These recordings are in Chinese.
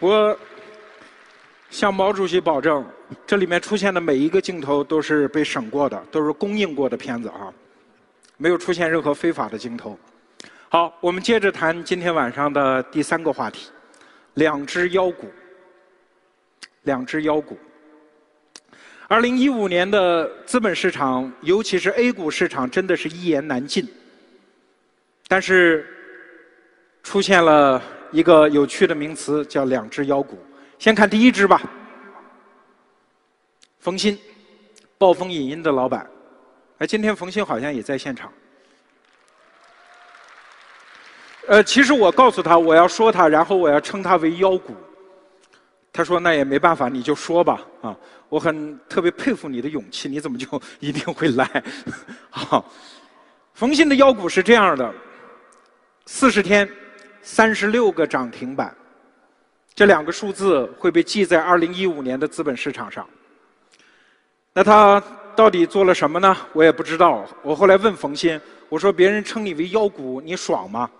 我向毛主席保证，这里面出现的每一个镜头都是被审过的，都是公映过的片子啊，没有出现任何非法的镜头。好，我们接着谈今天晚上的第三个话题：两只妖股。两只妖股。二零一五年的资本市场，尤其是 A 股市场，真的是一言难尽。但是出现了一个有趣的名词，叫“两只妖股”。先看第一只吧，冯鑫，暴风影音的老板。哎，今天冯鑫好像也在现场。呃，其实我告诉他我要说他，然后我要称他为妖股。他说：“那也没办法，你就说吧。”啊，我很特别佩服你的勇气，你怎么就一定会来？好，冯鑫的妖股是这样的：四十天，三十六个涨停板。这两个数字会被记在二零一五年的资本市场上。那他到底做了什么呢？我也不知道。我后来问冯鑫，我说：“别人称你为妖股，你爽吗？”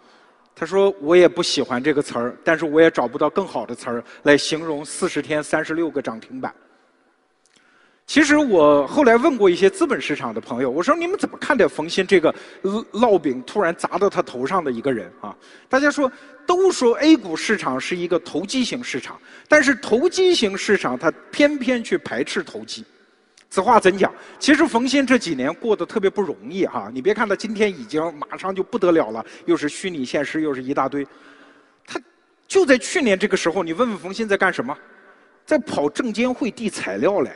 他说：“我也不喜欢这个词儿，但是我也找不到更好的词儿来形容四十天三十六个涨停板。”其实我后来问过一些资本市场的朋友，我说你们怎么看待冯鑫这个烙饼突然砸到他头上的一个人啊？大家说都说 A 股市场是一个投机型市场，但是投机型市场它偏偏去排斥投机。此话怎讲？其实冯鑫这几年过得特别不容易哈。你别看他今天已经马上就不得了了，又是虚拟现实，又是一大堆。他就在去年这个时候，你问问冯鑫在干什么？在跑证监会递材料嘞。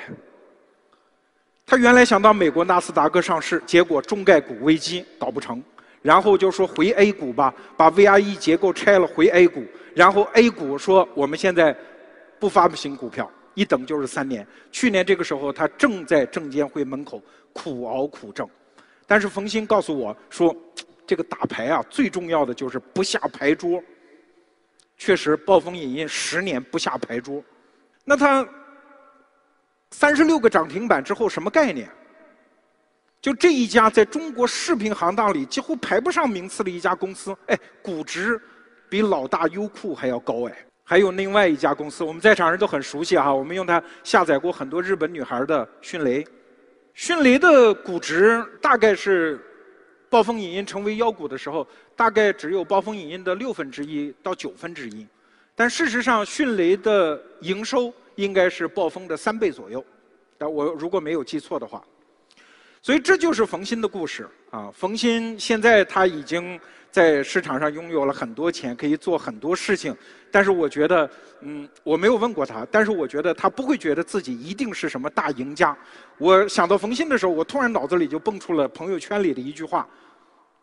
他原来想到美国纳斯达克上市，结果中概股危机搞不成，然后就说回 A 股吧，把 VIE 结构拆了回 A 股，然后 A 股说我们现在不发行股票，一等就是三年。去年这个时候他正在证监会门口苦熬苦挣，但是冯鑫告诉我说，这个打牌啊最重要的就是不下牌桌。确实，暴风影音十年不下牌桌，那他。三十六个涨停板之后什么概念？就这一家在中国视频行当里几乎排不上名次的一家公司，哎，估值比老大优酷还要高哎。还有另外一家公司，我们在场人都很熟悉哈，我们用它下载过很多日本女孩的迅雷。迅雷的估值大概是暴风影音成为妖股的时候，大概只有暴风影音的六分之一到九分之一，但事实上迅雷的营收。应该是暴风的三倍左右，但我如果没有记错的话，所以这就是冯鑫的故事啊。冯鑫现在他已经在市场上拥有了很多钱，可以做很多事情。但是我觉得，嗯，我没有问过他，但是我觉得他不会觉得自己一定是什么大赢家。我想到冯鑫的时候，我突然脑子里就蹦出了朋友圈里的一句话，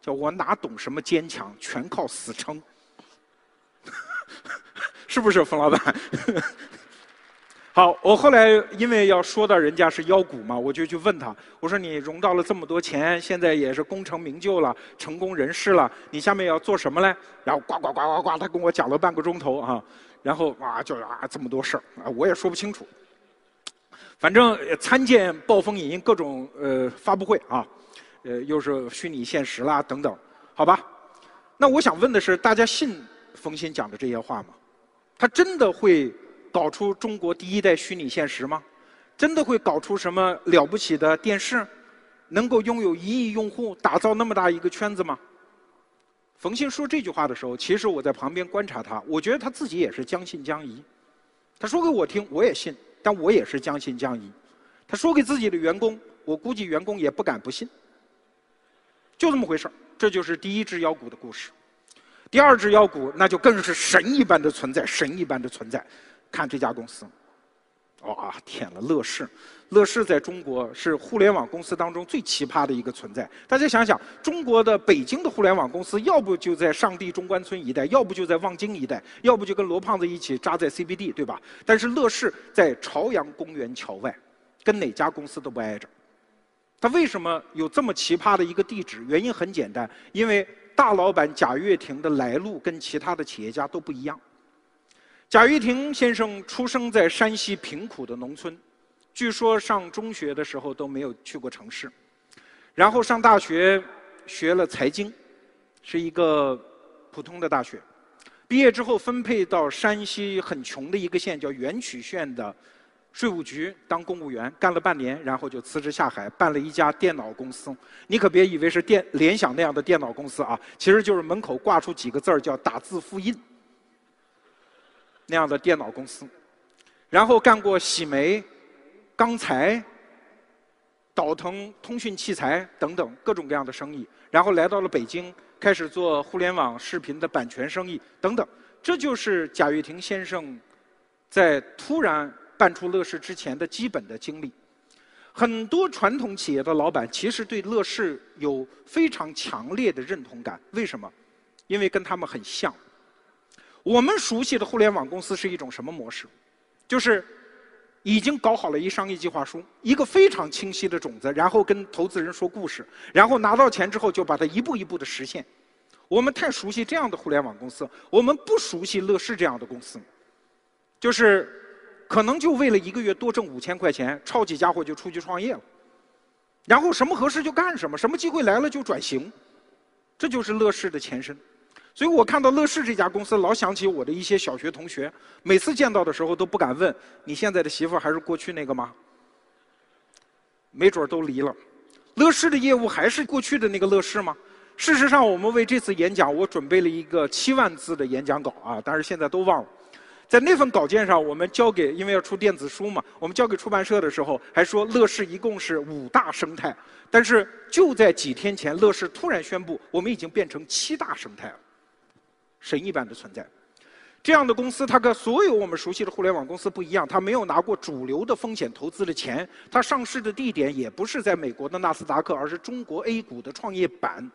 叫我哪懂什么坚强，全靠死撑，是不是，冯老板？好，我后来因为要说到人家是妖股嘛，我就去问他，我说你融到了这么多钱，现在也是功成名就了，成功人士了，你下面要做什么嘞？然后呱呱呱呱呱，他跟我讲了半个钟头啊，然后哇就啊这么多事儿啊，我也说不清楚。反正参见暴风影音各种呃发布会啊，呃又是虚拟现实啦等等，好吧？那我想问的是，大家信冯鑫讲的这些话吗？他真的会？搞出中国第一代虚拟现实吗？真的会搞出什么了不起的电视？能够拥有一亿用户，打造那么大一个圈子吗？冯鑫说这句话的时候，其实我在旁边观察他，我觉得他自己也是将信将疑。他说给我听，我也信，但我也是将信将疑。他说给自己的员工，我估计员工也不敢不信。就这么回事儿这就是第一只妖股的故事。第二只妖股，那就更是神一般的存在，神一般的存在。看这家公司，哇，天了！乐视，乐视在中国是互联网公司当中最奇葩的一个存在。大家想想，中国的北京的互联网公司，要不就在上地中关村一带，要不就在望京一带，要不就跟罗胖子一起扎在 CBD，对吧？但是乐视在朝阳公园桥外，跟哪家公司都不挨着。他为什么有这么奇葩的一个地址？原因很简单，因为大老板贾跃亭的来路跟其他的企业家都不一样。贾跃亭先生出生在山西贫苦的农村，据说上中学的时候都没有去过城市，然后上大学学了财经，是一个普通的大学。毕业之后分配到山西很穷的一个县，叫垣曲县的税务局当公务员，干了半年，然后就辞职下海，办了一家电脑公司。你可别以为是电联想那样的电脑公司啊，其实就是门口挂出几个字儿叫打字复印那样的电脑公司。然后干过洗煤、钢材、倒腾通讯器材等等各种各样的生意，然后来到了北京。开始做互联网视频的版权生意等等，这就是贾跃亭先生在突然办出乐视之前的基本的经历。很多传统企业的老板其实对乐视有非常强烈的认同感，为什么？因为跟他们很像。我们熟悉的互联网公司是一种什么模式？就是已经搞好了一商业计划书，一个非常清晰的种子，然后跟投资人说故事，然后拿到钱之后就把它一步一步的实现。我们太熟悉这样的互联网公司，我们不熟悉乐视这样的公司，就是可能就为了一个月多挣五千块钱，抄起家伙就出去创业了，然后什么合适就干什么，什么机会来了就转型，这就是乐视的前身。所以我看到乐视这家公司，老想起我的一些小学同学，每次见到的时候都不敢问：“你现在的媳妇还是过去那个吗？”没准都离了。乐视的业务还是过去的那个乐视吗？事实上，我们为这次演讲，我准备了一个七万字的演讲稿啊，但是现在都忘了。在那份稿件上，我们交给，因为要出电子书嘛，我们交给出版社的时候，还说乐视一共是五大生态。但是就在几天前，乐视突然宣布，我们已经变成七大生态了，神一般的存在。这样的公司，它跟所有我们熟悉的互联网公司不一样，它没有拿过主流的风险投资的钱，它上市的地点也不是在美国的纳斯达克，而是中国 A 股的创业板。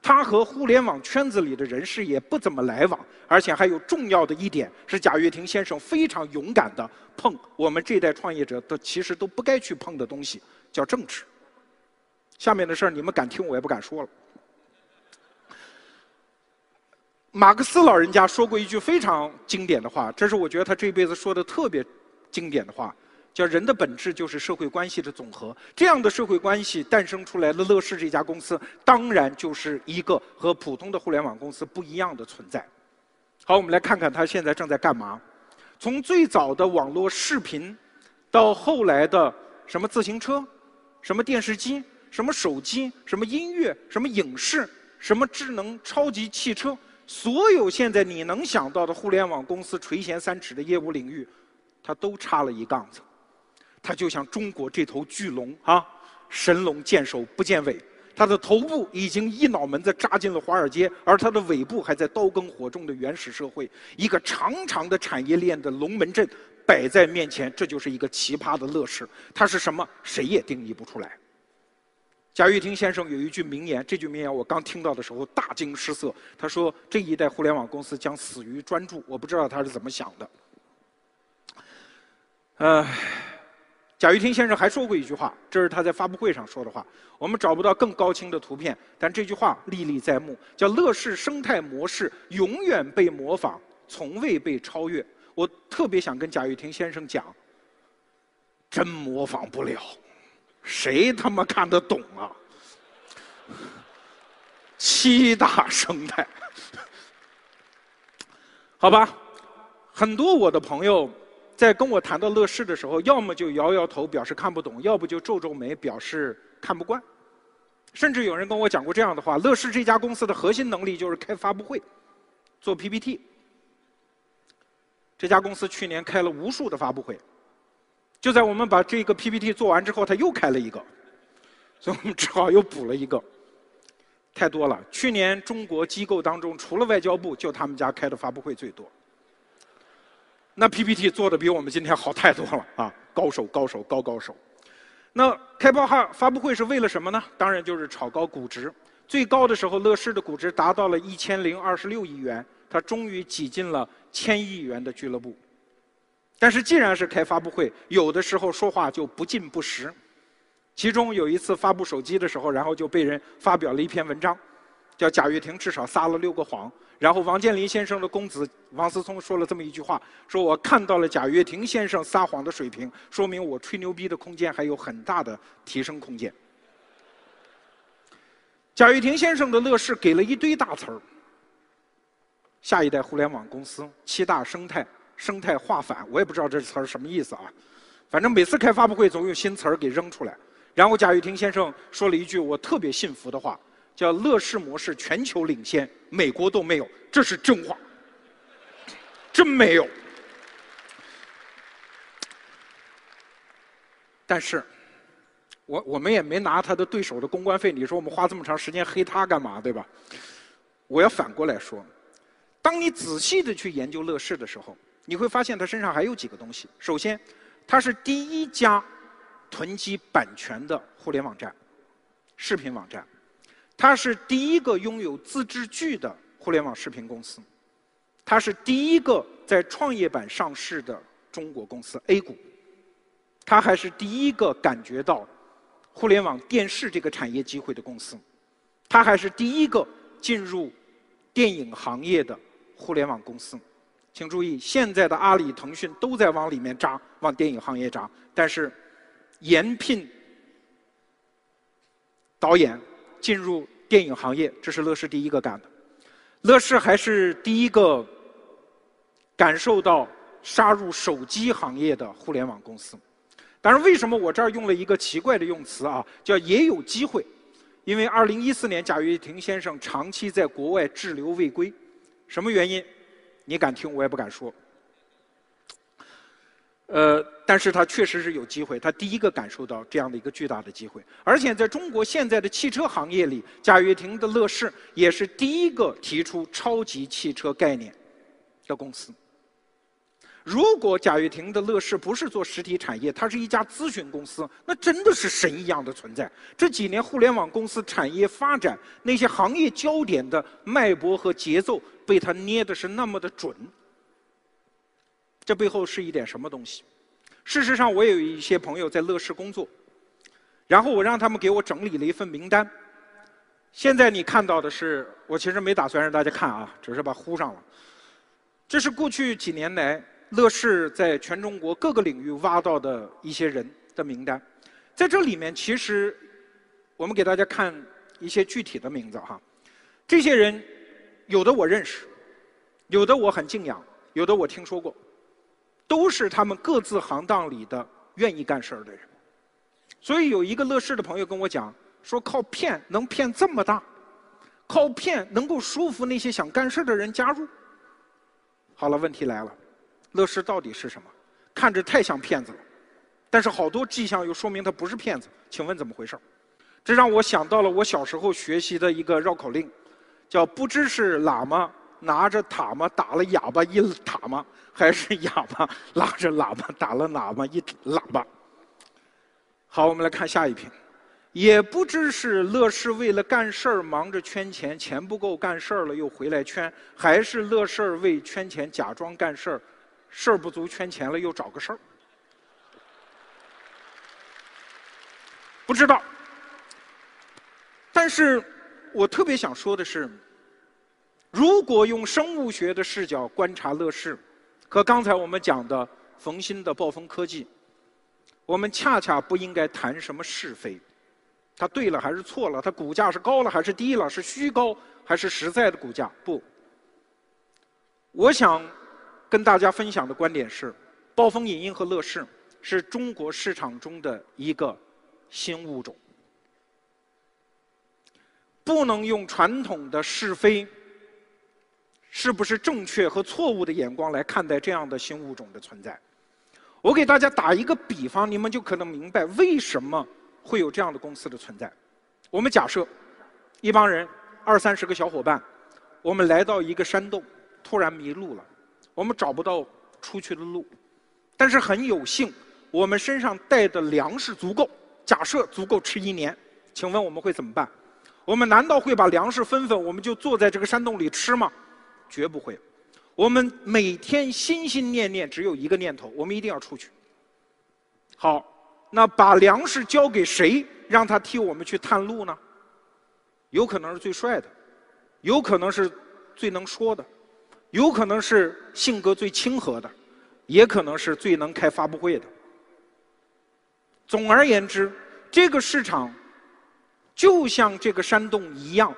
它和互联网圈子里的人士也不怎么来往，而且还有重要的一点是，贾跃亭先生非常勇敢的碰我们这代创业者的其实都不该去碰的东西，叫政治。下面的事儿你们敢听，我也不敢说了。马克思老人家说过一句非常经典的话，这是我觉得他这辈子说的特别经典的话。叫人的本质就是社会关系的总和，这样的社会关系诞生出来的乐视这家公司，当然就是一个和普通的互联网公司不一样的存在。好，我们来看看他现在正在干嘛。从最早的网络视频，到后来的什么自行车、什么电视机、什么手机、什么音乐、什么影视、什么智能超级汽车，所有现在你能想到的互联网公司垂涎三尺的业务领域，它都插了一杠子。它就像中国这头巨龙啊，神龙见首不见尾，它的头部已经一脑门子扎进了华尔街，而它的尾部还在刀耕火种的原始社会。一个长长的产业链的龙门阵摆在面前，这就是一个奇葩的乐视。它是什么？谁也定义不出来。贾跃亭先生有一句名言，这句名言我刚听到的时候大惊失色。他说：“这一代互联网公司将死于专注。”我不知道他是怎么想的。呃。贾跃亭先生还说过一句话，这是他在发布会上说的话。我们找不到更高清的图片，但这句话历历在目，叫“乐视生态模式永远被模仿，从未被超越”。我特别想跟贾跃亭先生讲，真模仿不了，谁他妈看得懂啊？七大生态，好吧，很多我的朋友。在跟我谈到乐视的时候，要么就摇摇头表示看不懂，要不就皱皱眉表示看不惯。甚至有人跟我讲过这样的话：乐视这家公司的核心能力就是开发布会、做 PPT。这家公司去年开了无数的发布会，就在我们把这个 PPT 做完之后，他又开了一个，所以我们只好又补了一个。太多了，去年中国机构当中，除了外交部，就他们家开的发布会最多。那 PPT 做的比我们今天好太多了啊！高手高手高高手。那开发哈发布会是为了什么呢？当然就是炒高估值。最高的时候，乐视的估值达到了一千零二十六亿元，它终于挤进了千亿元的俱乐部。但是既然是开发布会，有的时候说话就不尽不实。其中有一次发布手机的时候，然后就被人发表了一篇文章，叫贾跃亭至少撒了六个谎。然后王健林先生的公子王思聪说了这么一句话：“说我看到了贾跃亭先生撒谎的水平，说明我吹牛逼的空间还有很大的提升空间。”贾跃亭先生的乐视给了一堆大词儿，下一代互联网公司七大生态生态化反，我也不知道这词儿什么意思啊。反正每次开发布会总有新词儿给扔出来。然后贾跃亭先生说了一句我特别信服的话，叫“乐视模式全球领先，美国都没有”，这是真话，真没有。但是，我我们也没拿他的对手的公关费。你说我们花这么长时间黑他干嘛，对吧？我要反过来说，当你仔细的去研究乐视的时候，你会发现他身上还有几个东西。首先，他是第一家囤积版权的互联网站、视频网站；他是第一个拥有自制剧的互联网视频公司；他是第一个在创业板上市的中国公司 A 股。他还是第一个感觉到互联网电视这个产业机会的公司，他还是第一个进入电影行业的互联网公司。请注意，现在的阿里、腾讯都在往里面扎，往电影行业扎。但是，延聘导演进入电影行业，这是乐视第一个干的。乐视还是第一个感受到杀入手机行业的互联网公司。但是为什么我这儿用了一个奇怪的用词啊？叫也有机会，因为二零一四年贾跃亭先生长期在国外滞留未归，什么原因？你敢听，我也不敢说。呃，但是他确实是有机会，他第一个感受到这样的一个巨大的机会，而且在中国现在的汽车行业里，贾跃亭的乐视也是第一个提出超级汽车概念的公司。如果贾跃亭的乐视不是做实体产业，它是一家咨询公司，那真的是神一样的存在。这几年互联网公司产业发展那些行业焦点的脉搏和节奏，被他捏的是那么的准。这背后是一点什么东西？事实上，我有一些朋友在乐视工作，然后我让他们给我整理了一份名单。现在你看到的是，我其实没打算让大家看啊，只是把呼上了。这是过去几年来。乐视在全中国各个领域挖到的一些人的名单，在这里面，其实我们给大家看一些具体的名字哈。这些人有的我认识，有的我很敬仰，有的我听说过，都是他们各自行当里的愿意干事儿的人。所以有一个乐视的朋友跟我讲，说靠骗能骗这么大，靠骗能够说服那些想干事儿的人加入。好了，问题来了。乐视到底是什么？看着太像骗子了，但是好多迹象又说明他不是骗子。请问怎么回事儿？这让我想到了我小时候学习的一个绕口令，叫“不知是喇嘛拿着塔嘛打了哑巴一塔嘛，还是哑巴拉着喇叭打了喇嘛一喇叭。”好，我们来看下一篇。也不知是乐视为了干事儿忙着圈钱，钱不够干事儿了又回来圈，还是乐视为圈钱假装干事儿。事儿不足圈钱了，又找个事儿，不知道。但是我特别想说的是，如果用生物学的视角观察乐视，和刚才我们讲的冯鑫的暴风科技，我们恰恰不应该谈什么是非，它对了还是错了，它股价是高了还是低了，是虚高还是实在的股价？不，我想。跟大家分享的观点是，暴风影音和乐视是中国市场中的一个新物种，不能用传统的是非、是不是正确和错误的眼光来看待这样的新物种的存在。我给大家打一个比方，你们就可能明白为什么会有这样的公司的存在。我们假设一帮人二三十个小伙伴，我们来到一个山洞，突然迷路了。我们找不到出去的路，但是很有幸，我们身上带的粮食足够。假设足够吃一年，请问我们会怎么办？我们难道会把粮食分分，我们就坐在这个山洞里吃吗？绝不会。我们每天心心念念只有一个念头：我们一定要出去。好，那把粮食交给谁，让他替我们去探路呢？有可能是最帅的，有可能是最能说的。有可能是性格最亲和的，也可能是最能开发布会的。总而言之，这个市场就像这个山洞一样，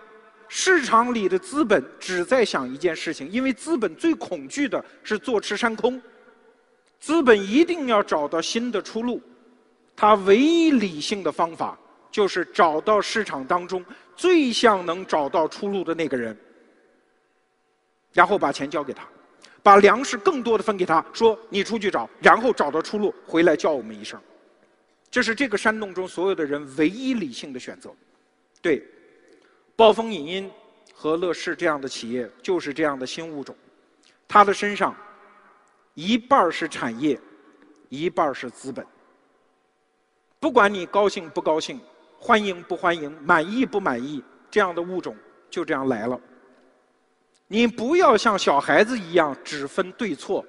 市场里的资本只在想一件事情，因为资本最恐惧的是坐吃山空。资本一定要找到新的出路，它唯一理性的方法就是找到市场当中最像能找到出路的那个人，然后把钱交给他，把粮食更多的分给他，说你出去找，然后找到出路回来叫我们一声。这是这个山洞中所有的人唯一理性的选择。对，暴风影音和乐视这样的企业就是这样的新物种，它的身上。一半是产业，一半是资本。不管你高兴不高兴，欢迎不欢迎，满意不满意，这样的物种就这样来了。你不要像小孩子一样只分对错，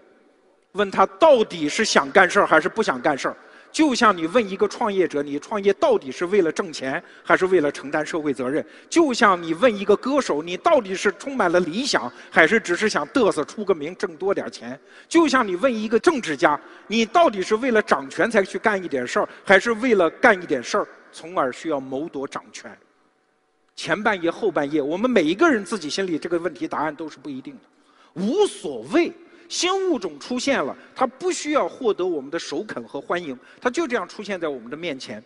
问他到底是想干事儿还是不想干事儿。就像你问一个创业者，你创业到底是为了挣钱，还是为了承担社会责任？就像你问一个歌手，你到底是充满了理想，还是只是想嘚瑟出个名，挣多点钱？就像你问一个政治家，你到底是为了掌权才去干一点事儿，还是为了干一点事儿，从而需要谋夺掌权？前半夜后半夜，我们每一个人自己心里这个问题答案都是不一定的，无所谓。新物种出现了，它不需要获得我们的首肯和欢迎，它就这样出现在我们的面前。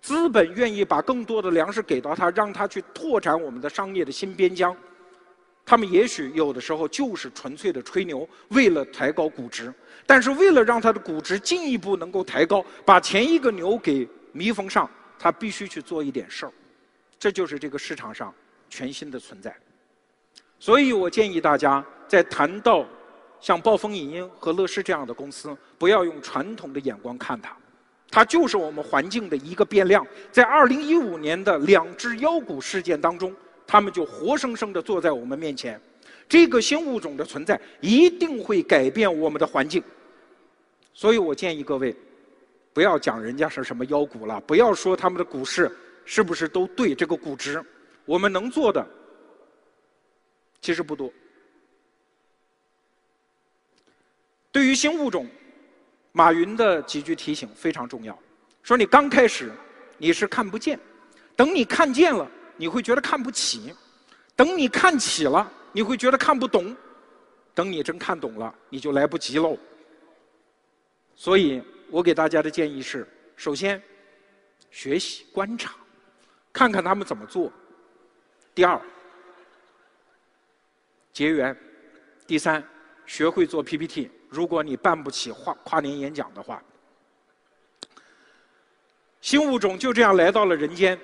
资本愿意把更多的粮食给到它，让它去拓展我们的商业的新边疆。他们也许有的时候就是纯粹的吹牛，为了抬高估值。但是为了让它的估值进一步能够抬高，把前一个牛给弥缝上，它必须去做一点事儿。这就是这个市场上全新的存在。所以我建议大家在谈到。像暴风影音和乐视这样的公司，不要用传统的眼光看它，它就是我们环境的一个变量。在2015年的两只妖股事件当中，他们就活生生地坐在我们面前。这个新物种的存在一定会改变我们的环境，所以我建议各位，不要讲人家是什么妖股了，不要说他们的股市是不是都对这个估值，我们能做的其实不多。对于新物种，马云的几句提醒非常重要。说你刚开始你是看不见，等你看见了，你会觉得看不起；等你看起了，你会觉得看不懂；等你真看懂了，你就来不及喽。所以我给大家的建议是：首先，学习观察，看看他们怎么做；第二，结缘；第三，学会做 PPT。如果你办不起跨跨年演讲的话，新物种就这样来到了人间，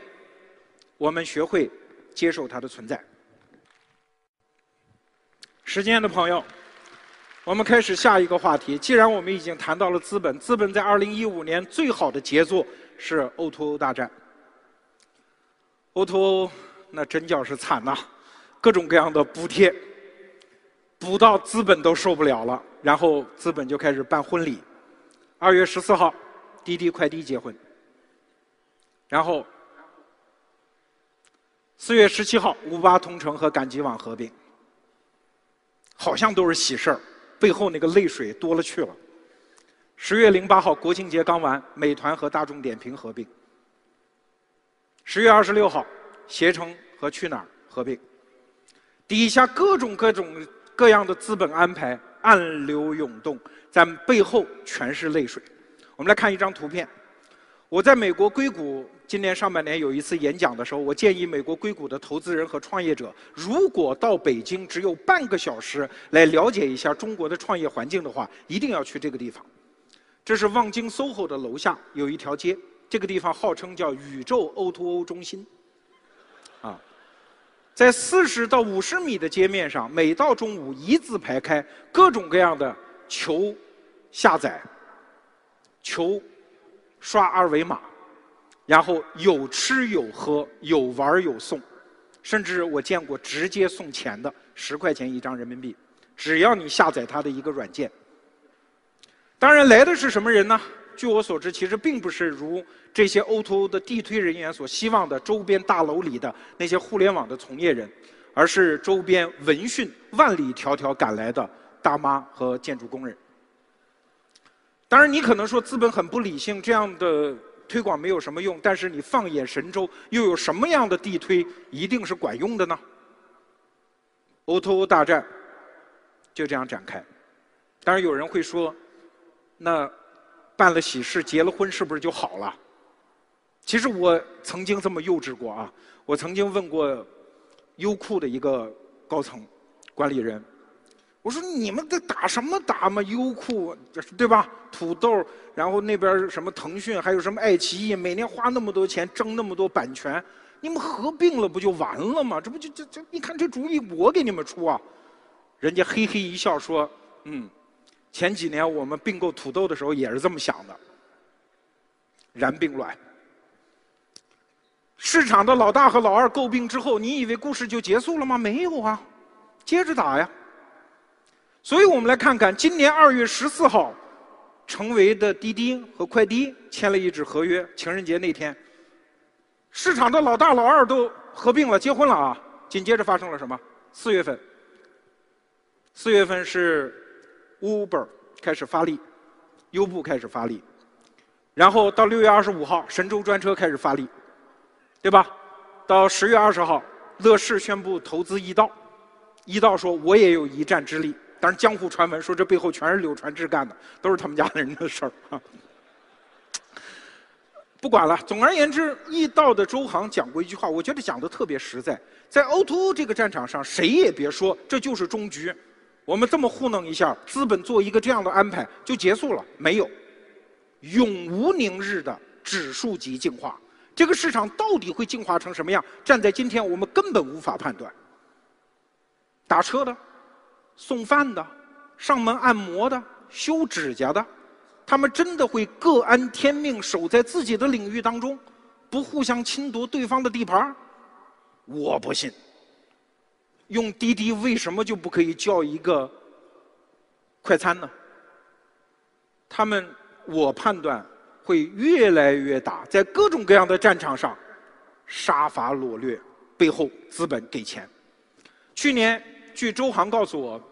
我们学会接受它的存在。时间的朋友，我们开始下一个话题。既然我们已经谈到了资本，资本在二零一五年最好的杰作是 O2O 大战。O2O 那真叫是惨呐，各种各样的补贴。补到资本都受不了了，然后资本就开始办婚礼。二月十四号，滴滴快滴结婚。然后四月十七号，五八同城和赶集网合并。好像都是喜事儿，背后那个泪水多了去了。十月零八号，国庆节刚完，美团和大众点评合并。十月二十六号，携程和去哪儿合并。底下各种各种。各样的资本安排，暗流涌动，在背后全是泪水。我们来看一张图片。我在美国硅谷今年上半年有一次演讲的时候，我建议美国硅谷的投资人和创业者，如果到北京只有半个小时来了解一下中国的创业环境的话，一定要去这个地方。这是望京 SOHO 的楼下有一条街，这个地方号称叫宇宙 O2O 中心。在四十到五十米的街面上，每到中午一字排开，各种各样的求下载、求刷二维码，然后有吃有喝，有玩有送，甚至我见过直接送钱的，十块钱一张人民币，只要你下载它的一个软件。当然，来的是什么人呢？据我所知，其实并不是如这些 O2O 的地推人员所希望的周边大楼里的那些互联网的从业人，而是周边闻讯万里迢迢赶来的大妈和建筑工人。当然，你可能说资本很不理性，这样的推广没有什么用。但是你放眼神州，又有什么样的地推一定是管用的呢？，O2O 大战就这样展开。当然有人会说，那办了喜事、结了婚，是不是就好了？其实我曾经这么幼稚过啊！我曾经问过优酷的一个高层管理人，我说：“你们在打什么打嘛？优酷，对吧？土豆，然后那边什么腾讯，还有什么爱奇艺，每年花那么多钱争那么多版权，你们合并了不就完了吗？这不就这这？你看这主意我给你们出啊！”人家嘿嘿一笑说：“嗯，前几年我们并购土豆的时候也是这么想的，然并卵。”市场的老大和老二诟病之后，你以为故事就结束了吗？没有啊，接着打呀。所以我们来看看，今年二月十四号，成为的滴滴和快滴签了一纸合约。情人节那天，市场的老大老二都合并了，结婚了啊。紧接着发生了什么？四月份，四月份是 Uber 开始发力，优步开始发力，然后到六月二十五号，神州专车开始发力。对吧？到十月二十号，乐视宣布投资易到，易到说我也有一战之力。但是江湖传闻说这背后全是柳传志干的，都是他们家人的事儿啊。不管了，总而言之，易到的周航讲过一句话，我觉得讲的特别实在。在 O2O 这个战场上，谁也别说这就是终局，我们这么糊弄一下，资本做一个这样的安排就结束了，没有，永无宁日的指数级进化。这个市场到底会进化成什么样？站在今天，我们根本无法判断。打车的、送饭的、上门按摩的、修指甲的，他们真的会各安天命，守在自己的领域当中，不互相侵夺对方的地盘？我不信。用滴滴为什么就不可以叫一个快餐呢？他们，我判断。会越来越大，在各种各样的战场上杀伐掳掠，背后资本给钱。去年，据周航告诉我，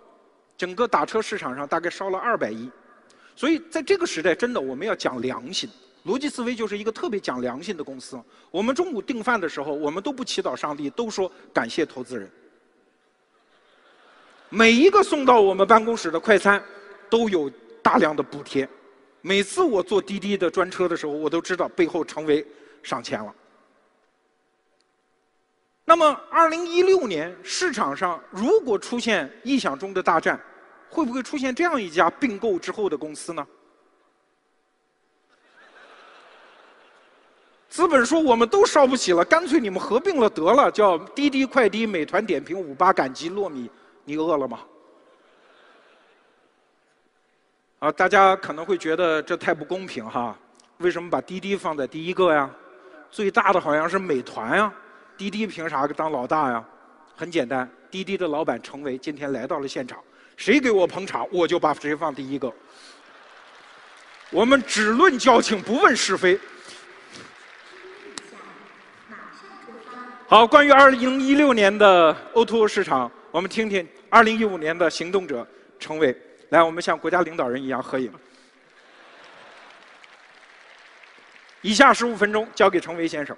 整个打车市场上大概烧了二百亿。所以在这个时代，真的我们要讲良心。逻辑思维就是一个特别讲良心的公司。我们中午订饭的时候，我们都不祈祷上帝，都说感谢投资人。每一个送到我们办公室的快餐，都有大量的补贴。每次我坐滴滴的专车的时候，我都知道背后成为上千了。那么，二零一六年市场上如果出现意想中的大战，会不会出现这样一家并购之后的公司呢？资本说我们都烧不起了，干脆你们合并了得了，叫滴滴快滴、美团点评、五八赶集、糯米，你饿了吗？啊，大家可能会觉得这太不公平哈？为什么把滴滴放在第一个呀？最大的好像是美团呀，滴滴凭啥当老大呀？很简单，滴滴的老板程维今天来到了现场，谁给我捧场，我就把谁放第一个。我们只论交情，不问是非。好，关于二零一六年的 O2O 市场，我们听听二零一五年的行动者程维。来，我们像国家领导人一样合影。以下十五分钟交给程维先生。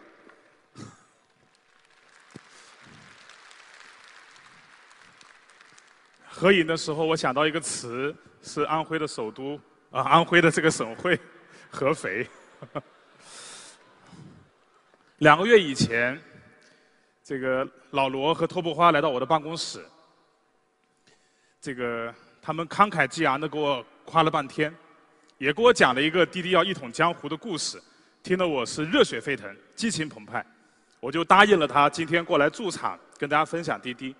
合影的时候，我想到一个词，是安徽的首都啊，安徽的这个省会 合肥。两个月以前，这个老罗和托布花来到我的办公室，这个。他们慷慨激昂的给我夸了半天，也给我讲了一个滴滴要一统江湖的故事，听得我是热血沸腾、激情澎湃，我就答应了他今天过来驻场跟大家分享滴滴。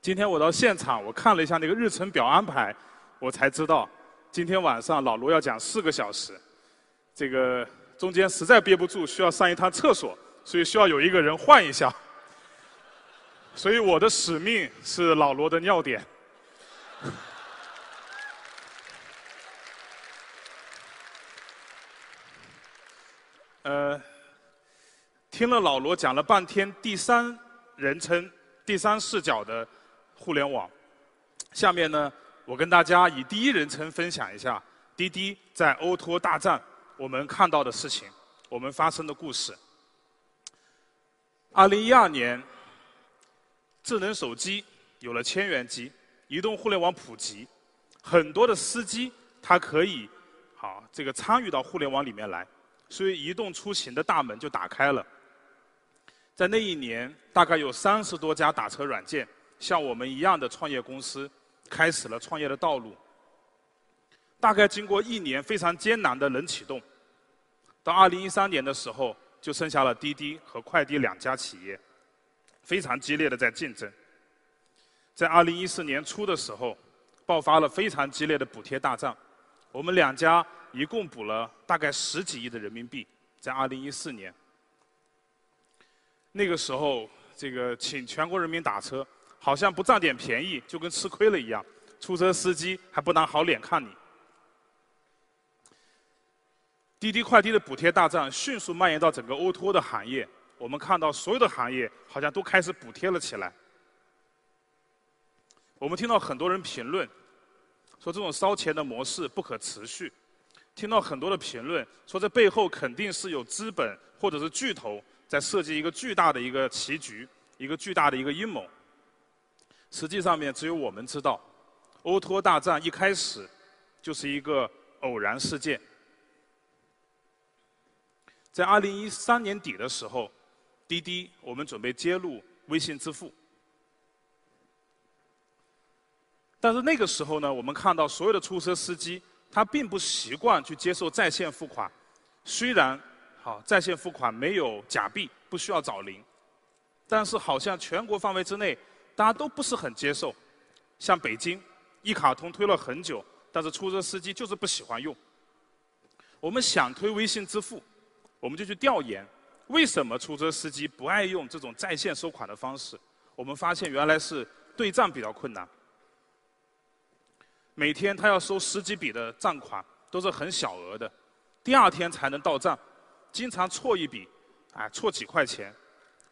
今天我到现场，我看了一下那个日程表安排，我才知道今天晚上老罗要讲四个小时，这个中间实在憋不住，需要上一趟厕所，所以需要有一个人换一下，所以我的使命是老罗的尿点。呃，听了老罗讲了半天第三人称、第三视角的互联网，下面呢，我跟大家以第一人称分享一下滴滴在 O2O 大战我们看到的事情，我们发生的故事。二零一二年，智能手机有了千元机，移动互联网普及，很多的司机他可以好这个参与到互联网里面来，所以移动出行的大门就打开了。在那一年，大概有三十多家打车软件像我们一样的创业公司开始了创业的道路。大概经过一年非常艰难的冷启动，到二零一三年的时候，就剩下了滴滴和快滴两家企业，非常激烈的在竞争。在二零一四年初的时候，爆发了非常激烈的补贴大战，我们两家一共补了大概十几亿的人民币，在二零一四年。那个时候，这个请全国人民打车，好像不占点便宜就跟吃亏了一样，出车司机还不拿好脸看你。滴滴快滴的补贴大战迅速蔓延到整个 O2O 的行业，我们看到所有的行业好像都开始补贴了起来。我们听到很多人评论，说这种烧钱的模式不可持续，听到很多的评论说这背后肯定是有资本或者是巨头。在设计一个巨大的一个棋局，一个巨大的一个阴谋。实际上面只有我们知道，欧托大战一开始就是一个偶然事件。在二零一三年底的时候，滴滴我们准备接入微信支付，但是那个时候呢，我们看到所有的出租车司机他并不习惯去接受在线付款，虽然。好，在线付款没有假币，不需要找零，但是好像全国范围之内，大家都不是很接受。像北京，一卡通推了很久，但是出租车司机就是不喜欢用。我们想推微信支付，我们就去调研，为什么出租车司机不爱用这种在线收款的方式？我们发现原来是对账比较困难，每天他要收十几笔的账款，都是很小额的，第二天才能到账。经常错一笔，哎，错几块钱，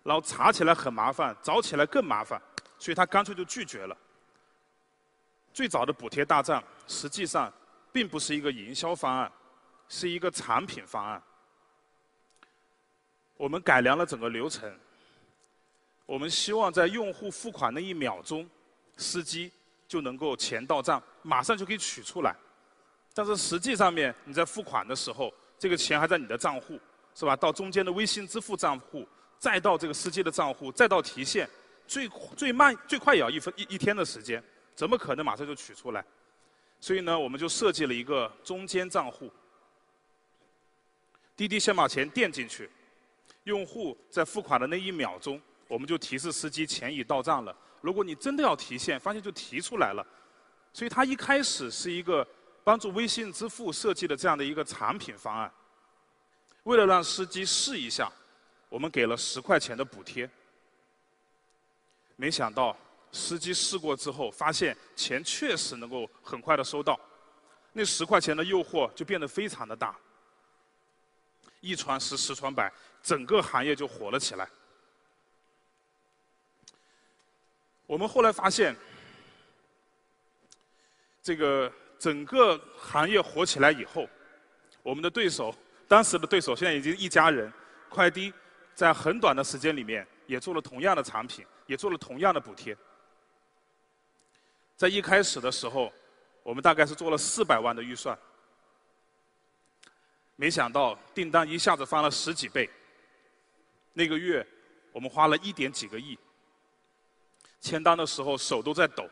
然后查起来很麻烦，找起来更麻烦，所以他干脆就拒绝了。最早的补贴大战实际上并不是一个营销方案，是一个产品方案。我们改良了整个流程，我们希望在用户付款那一秒钟，司机就能够钱到账，马上就可以取出来。但是实际上面你在付款的时候，这个钱还在你的账户。是吧？到中间的微信支付账户，再到这个司机的账户，再到提现，最最慢最快也要一分一一天的时间，怎么可能马上就取出来？所以呢，我们就设计了一个中间账户。滴滴先把钱垫进去，用户在付款的那一秒钟，我们就提示司机钱已到账了。如果你真的要提现，发现就提出来了。所以它一开始是一个帮助微信支付设计的这样的一个产品方案。为了让司机试一下，我们给了十块钱的补贴。没想到司机试过之后，发现钱确实能够很快的收到，那十块钱的诱惑就变得非常的大。一传十，十传百，整个行业就火了起来。我们后来发现，这个整个行业火起来以后，我们的对手。当时的对手现在已经一家人，快滴在很短的时间里面也做了同样的产品，也做了同样的补贴。在一开始的时候，我们大概是做了四百万的预算，没想到订单一下子翻了十几倍。那个月我们花了一点几个亿，签单的时候手都在抖。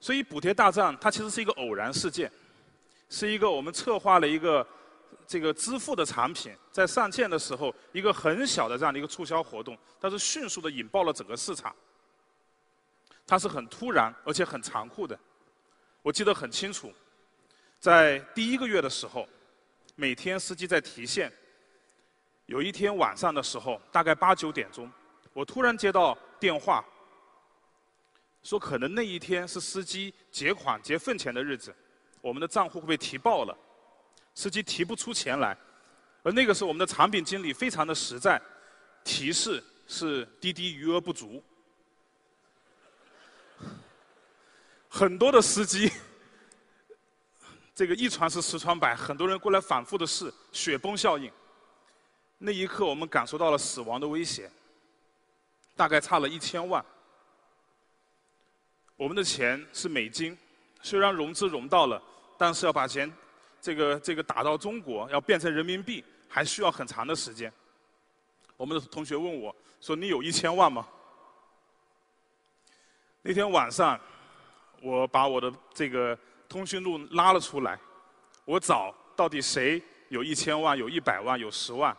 所以补贴大战它其实是一个偶然事件，是一个我们策划了一个这个支付的产品在上线的时候一个很小的这样的一个促销活动，但是迅速的引爆了整个市场。它是很突然而且很残酷的，我记得很清楚，在第一个月的时候，每天司机在提现，有一天晚上的时候大概八九点钟，我突然接到电话。说可能那一天是司机结款结份钱的日子，我们的账户会被提爆了，司机提不出钱来，而那个时候我们的产品经理非常的实在，提示是滴滴余额不足，很多的司机，这个一传十十传百，很多人过来反复的试，雪崩效应，那一刻，我们感受到了死亡的威胁，大概差了一千万。我们的钱是美金，虽然融资融到了，但是要把钱这个这个打到中国，要变成人民币，还需要很长的时间。我们的同学问我说：“你有一千万吗？”那天晚上，我把我的这个通讯录拉了出来，我找到底谁有一千万、有一百万、有十万。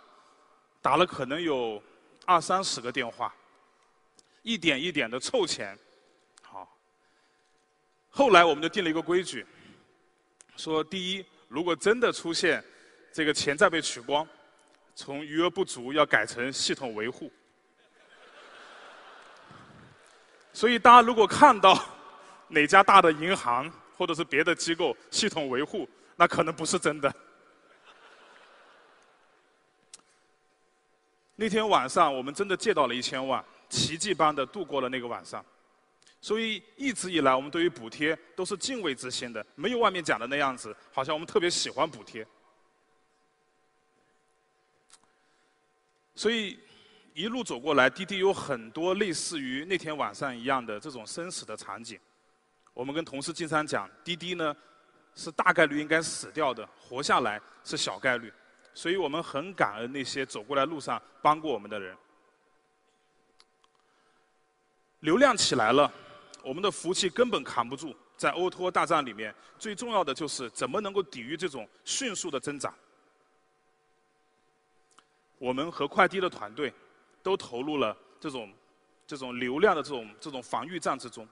打了可能有二三十个电话，一点一点的凑钱，好。后来我们就定了一个规矩，说第一，如果真的出现这个钱再被取光，从余额不足要改成系统维护。所以大家如果看到哪家大的银行或者是别的机构系统维护，那可能不是真的。那天晚上，我们真的借到了一千万，奇迹般的度过了那个晚上。所以一直以来，我们对于补贴都是敬畏之心的，没有外面讲的那样子，好像我们特别喜欢补贴。所以一路走过来，滴滴有很多类似于那天晚上一样的这种生死的场景。我们跟同事经常讲，滴滴呢是大概率应该死掉的，活下来是小概率。所以我们很感恩那些走过来路上帮过我们的人。流量起来了，我们的服务器根本扛不住。在 O2O 大战里面，最重要的就是怎么能够抵御这种迅速的增长。我们和快递的团队都投入了这种这种流量的这种这种防御战之中。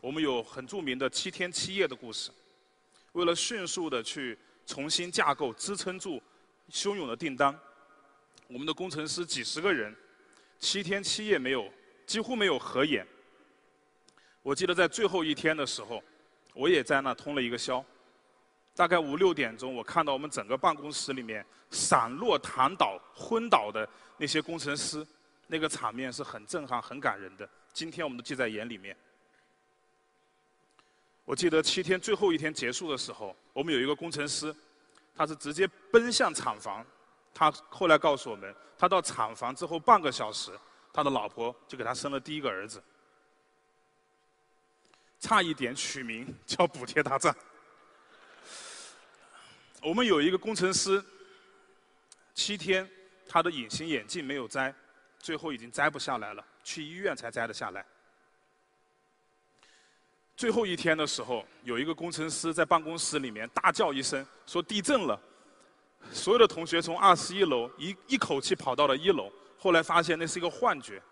我们有很著名的七天七夜的故事，为了迅速的去重新架构支撑住。汹涌的订单，我们的工程师几十个人，七天七夜没有，几乎没有合眼。我记得在最后一天的时候，我也在那通了一个宵。大概五六点钟，我看到我们整个办公室里面散落躺倒、昏倒的那些工程师，那个场面是很震撼、很感人的。今天我们都记在眼里面。我记得七天最后一天结束的时候，我们有一个工程师。他是直接奔向厂房，他后来告诉我们，他到厂房之后半个小时，他的老婆就给他生了第一个儿子，差一点取名叫“补贴大战”。我们有一个工程师，七天他的隐形眼镜没有摘，最后已经摘不下来了，去医院才摘得下来。最后一天的时候，有一个工程师在办公室里面大叫一声，说地震了。所有的同学从二十一楼一一口气跑到了一楼，后来发现那是一个幻觉。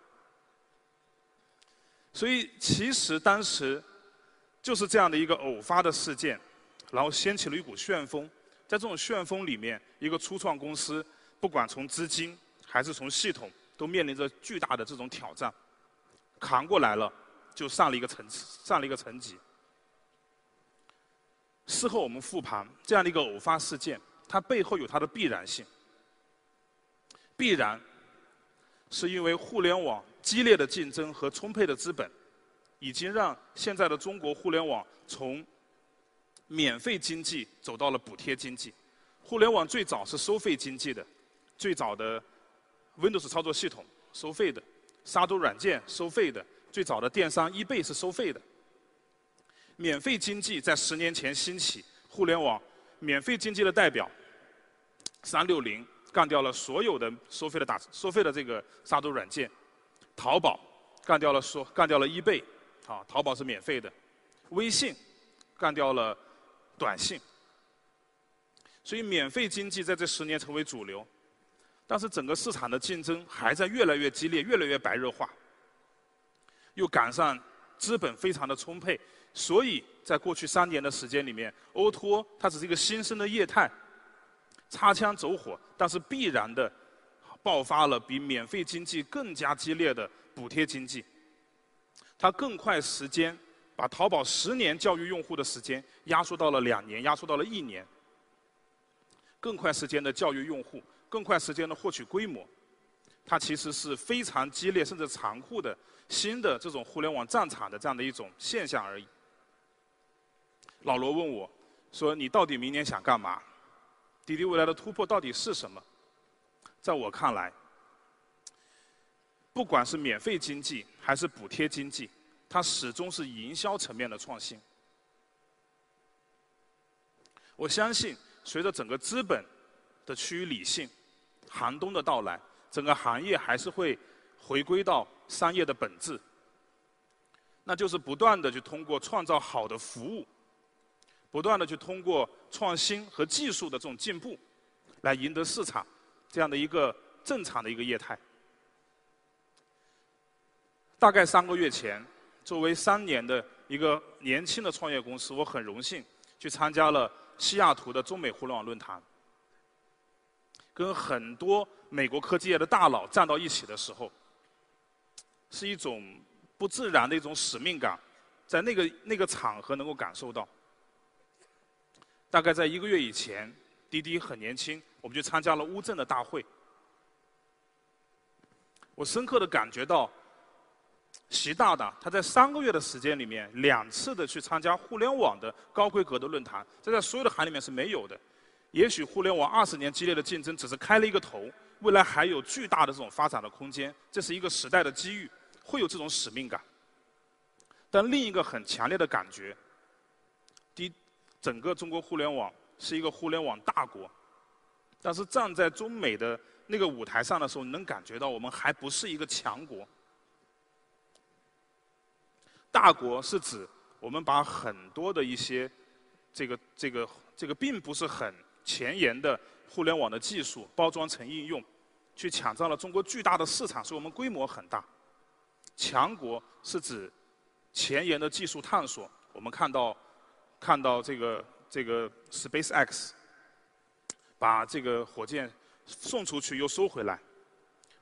所以其实当时就是这样的一个偶发的事件，然后掀起了一股旋风。在这种旋风里面，一个初创公司，不管从资金还是从系统，都面临着巨大的这种挑战，扛过来了。就上了一个层次，上了一个层级。事后我们复盘，这样的一个偶发事件，它背后有它的必然性。必然是因为互联网激烈的竞争和充沛的资本，已经让现在的中国互联网从免费经济走到了补贴经济。互联网最早是收费经济的，最早的 Windows 操作系统收费的，杀毒软件收费的。最早的电商，易贝是收费的。免费经济在十年前兴起，互联网免费经济的代表，三六零干掉了所有的收费的打收费的这个杀毒软件，淘宝干掉了说干掉了易贝，啊，淘宝是免费的，微信干掉了短信，所以免费经济在这十年成为主流，但是整个市场的竞争还在越来越激烈，越来越白热化。又赶上资本非常的充沛，所以在过去三年的时间里面，O to 它只是一个新生的业态，擦枪走火，但是必然的爆发了比免费经济更加激烈的补贴经济。它更快时间，把淘宝十年教育用户的时间压缩到了两年，压缩到了一年。更快时间的教育用户，更快时间的获取规模，它其实是非常激烈甚至残酷的。新的这种互联网战场的这样的一种现象而已。老罗问我，说你到底明年想干嘛？滴滴未来的突破到底是什么？在我看来，不管是免费经济还是补贴经济，它始终是营销层面的创新。我相信，随着整个资本的趋于理性，寒冬的到来，整个行业还是会回归到商业的本质，那就是不断的去通过创造好的服务，不断的去通过创新和技术的这种进步，来赢得市场这样的一个正常的一个业态。大概三个月前，作为三年的一个年轻的创业公司，我很荣幸去参加了。西雅图的中美互联网论坛，跟很多美国科技业的大佬站到一起的时候，是一种不自然的一种使命感，在那个那个场合能够感受到。大概在一个月以前，滴滴很年轻，我们就参加了乌镇的大会，我深刻的感觉到。习大大他在三个月的时间里面，两次的去参加互联网的高规格的论坛，这在所有的行里面是没有的。也许互联网二十年激烈的竞争只是开了一个头，未来还有巨大的这种发展的空间，这是一个时代的机遇，会有这种使命感。但另一个很强烈的感觉，第，整个中国互联网是一个互联网大国，但是站在中美的那个舞台上的时候，你能感觉到我们还不是一个强国。大国是指我们把很多的一些这个这个这个并不是很前沿的互联网的技术包装成应用，去抢占了中国巨大的市场，所以我们规模很大。强国是指前沿的技术探索，我们看到看到这个这个 SpaceX 把这个火箭送出去又收回来。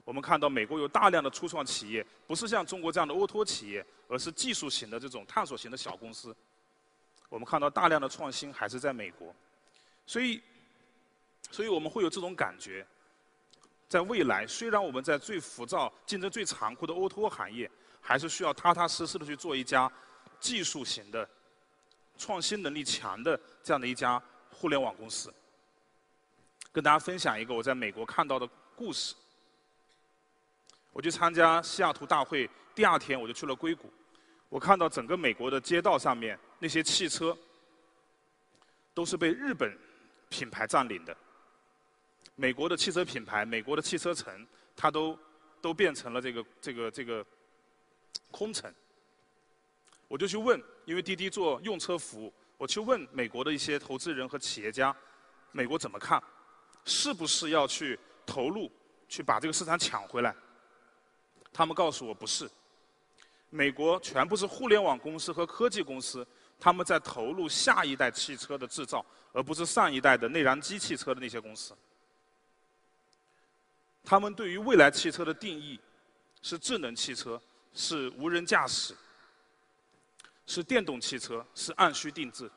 我们看到美国有大量的初创企业，不是像中国这样的欧托企业，而是技术型的这种探索型的小公司。我们看到大量的创新还是在美国，所以，所以我们会有这种感觉，在未来，虽然我们在最浮躁、竞争最残酷的欧托行业，还是需要踏踏实实的去做一家技术型的、创新能力强的这样的一家互联网公司。跟大家分享一个我在美国看到的故事。我去参加西雅图大会，第二天我就去了硅谷。我看到整个美国的街道上面那些汽车，都是被日本品牌占领的。美国的汽车品牌，美国的汽车城，它都都变成了这个这个这个空城。我就去问，因为滴滴做用车服务，我去问美国的一些投资人和企业家，美国怎么看？是不是要去投入，去把这个市场抢回来？他们告诉我不是，美国全部是互联网公司和科技公司，他们在投入下一代汽车的制造，而不是上一代的内燃机汽车的那些公司。他们对于未来汽车的定义是智能汽车，是无人驾驶，是电动汽车，是按需定制。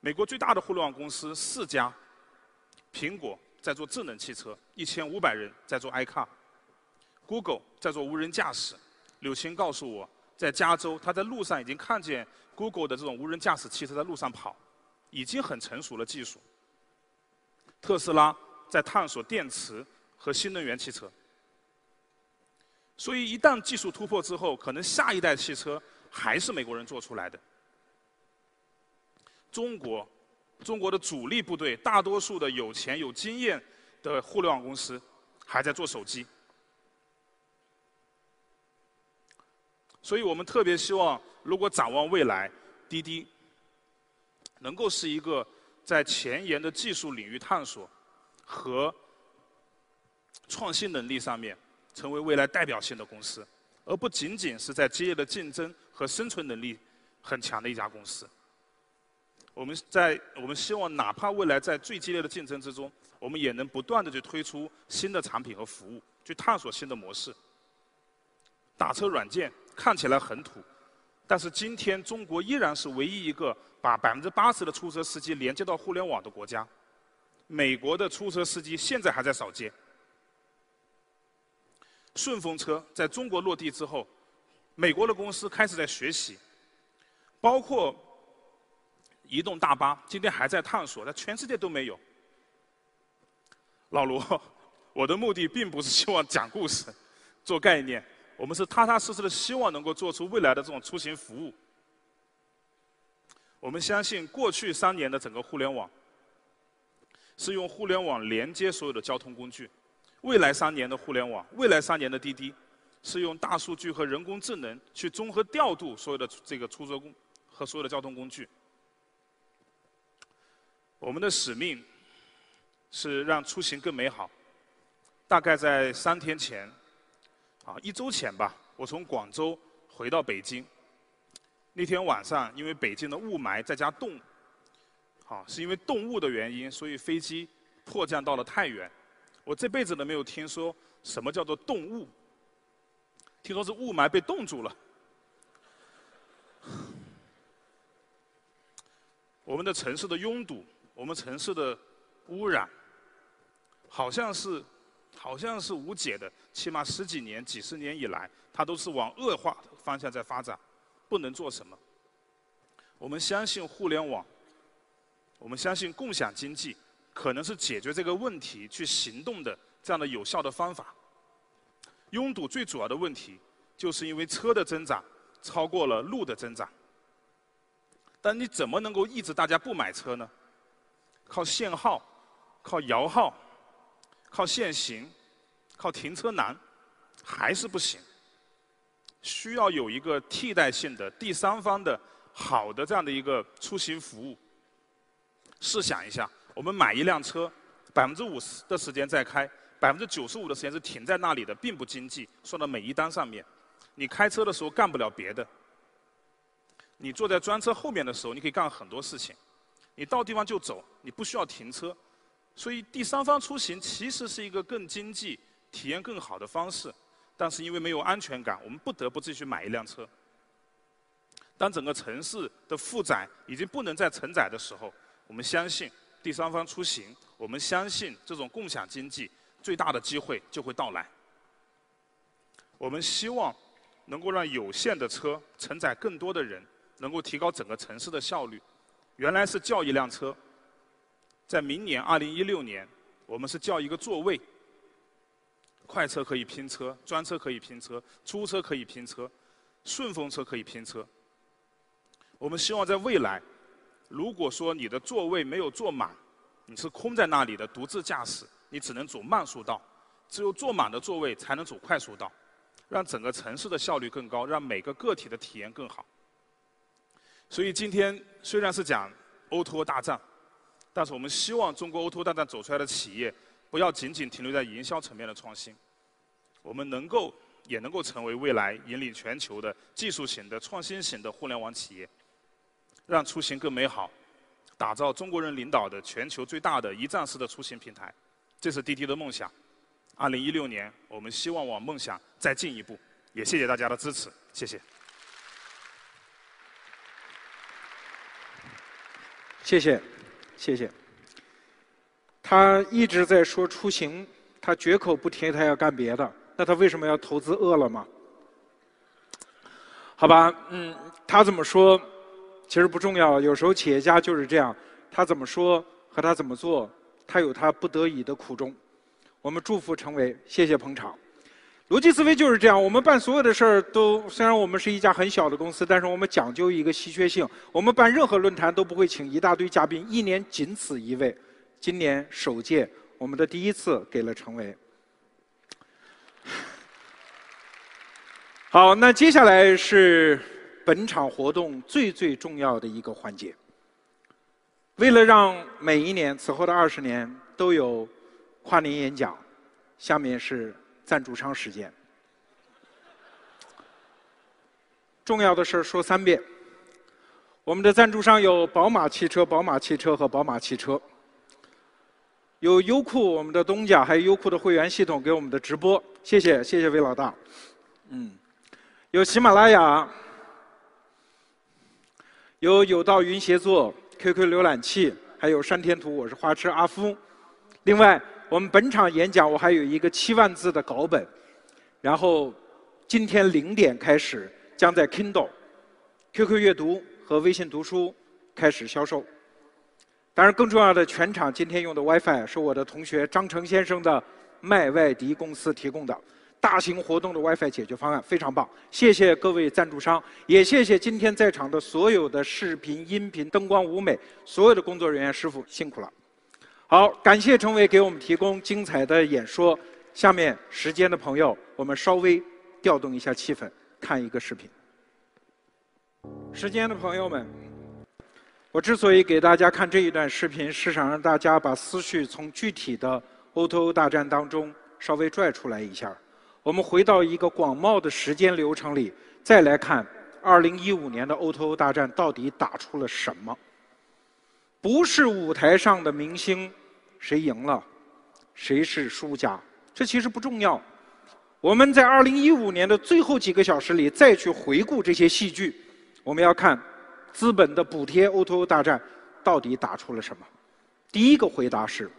美国最大的互联网公司四家，苹果在做智能汽车，一千五百人在做 iCar。Google 在做无人驾驶，柳青告诉我，在加州，他在路上已经看见 Google 的这种无人驾驶汽车在路上跑，已经很成熟了技术。特斯拉在探索电池和新能源汽车，所以一旦技术突破之后，可能下一代汽车还是美国人做出来的。中国，中国的主力部队，大多数的有钱有经验的互联网公司还在做手机。所以我们特别希望，如果展望未来，滴滴能够是一个在前沿的技术领域探索和创新能力上面成为未来代表性的公司，而不仅仅是在激烈的竞争和生存能力很强的一家公司。我们在我们希望，哪怕未来在最激烈的竞争之中，我们也能不断的去推出新的产品和服务，去探索新的模式。打车软件。看起来很土，但是今天中国依然是唯一一个把百分之八十的出租车司机连接到互联网的国家。美国的出租车司机现在还在扫街。顺风车在中国落地之后，美国的公司开始在学习，包括移动大巴今天还在探索，但全世界都没有。老罗，我的目的并不是希望讲故事、做概念，我们是踏踏实实的希望能够做出未来的这种出行服务。我们相信过去三年的整个互联网是用互联网连接所有的交通工具，未来三年的互联网，未来三年的滴滴是用大数据和人工智能去综合调度所有的这个出租工和所有的交通工具。我们的使命是让出行更美好。大概在三天前，啊，一周前吧，我从广州回到北京。那天晚上，因为北京的雾霾再加冻，啊，是因为冻雾的原因，所以飞机迫降到了太原。我这辈子都没有听说什么叫做冻雾，听说是雾霾被冻住了。我们的城市的拥堵，我们城市的污染，好像是。好像是无解的，起码十几年、几十年以来，它都是往恶化方向在发展，不能做什么。我们相信互联网，我们相信共享经济，可能是解决这个问题去行动的这样的有效的方法。拥堵最主要的问题，就是因为车的增长超过了路的增长。但你怎么能够抑制大家不买车呢？靠限号，靠摇号。靠限行，靠停车难，还是不行。需要有一个替代性的第三方的好的这样的一个出行服务。试想一下，我们买一辆车，百分之五十的时间在开，百分之九十五的时间是停在那里的，并不经济。算到每一单上面，你开车的时候干不了别的。你坐在专车后面的时候，你可以干很多事情。你到地方就走，你不需要停车。所以，第三方出行其实是一个更经济、体验更好的方式，但是因为没有安全感，我们不得不继续买一辆车。当整个城市的负载已经不能再承载的时候，我们相信第三方出行，我们相信这种共享经济最大的机会就会到来。我们希望能够让有限的车承载更多的人，能够提高整个城市的效率。原来是叫一辆车。在明年二零一六年，我们是叫一个座位，快车可以拼车，专车可以拼车，出租车可以拼车，顺风车可以拼车。我们希望在未来，如果说你的座位没有坐满，你是空在那里的独自驾驶，你只能走慢速道，只有坐满的座位才能走快速道，让整个城市的效率更高，让每个个体的体验更好。所以今天虽然是讲 O2O 大战。但是我们希望中国 O2O 大战走出来的企业，不要仅仅停留在营销层面的创新，我们能够也能够成为未来引领全球的技术型的创新型的互联网企业，让出行更美好，打造中国人领导的全球最大的一站式的出行平台，这是滴滴的梦想。二零一六年，我们希望往梦想再进一步，也谢谢大家的支持，谢谢。谢谢。谢谢。他一直在说出行，他绝口不提他要干别的。那他为什么要投资饿了么？好吧，嗯，他怎么说其实不重要。有时候企业家就是这样，他怎么说和他怎么做，他有他不得已的苦衷。我们祝福成为，谢谢捧场。逻辑思维就是这样，我们办所有的事儿都，虽然我们是一家很小的公司，但是我们讲究一个稀缺性。我们办任何论坛都不会请一大堆嘉宾，一年仅此一位。今年首届，我们的第一次给了程维。好，那接下来是本场活动最最重要的一个环节。为了让每一年此后的二十年都有跨年演讲，下面是。赞助商时间，重要的事儿说三遍。我们的赞助商有宝马汽车、宝马汽车和宝马汽车，有优酷我们的东家，还有优酷的会员系统给我们的直播，谢谢谢谢魏老大。嗯，有喜马拉雅，有有道云协作、QQ 浏览器，还有山天图，我是花痴阿夫。另外。我们本场演讲，我还有一个七万字的稿本，然后今天零点开始，将在 Kindle、QQ 阅读和微信读书开始销售。当然，更重要的，全场今天用的 WiFi 是我的同学张成先生的麦外迪公司提供的大型活动的 WiFi 解决方案，非常棒。谢谢各位赞助商，也谢谢今天在场的所有的视频、音频、灯光、舞美所有的工作人员师傅，辛苦了。好，感谢陈伟给我们提供精彩的演说。下面时间的朋友，我们稍微调动一下气氛，看一个视频。时间的朋友们，我之所以给大家看这一段视频，是想让大家把思绪从具体的 O2O 大战当中稍微拽出来一下。我们回到一个广袤的时间流程里，再来看2015年的 O2O 大战到底打出了什么？不是舞台上的明星谁赢了，谁是输家，这其实不重要。我们在2015年的最后几个小时里再去回顾这些戏剧。我们要看资本的补贴 O2O 大战到底打出了什么？第一个回答是：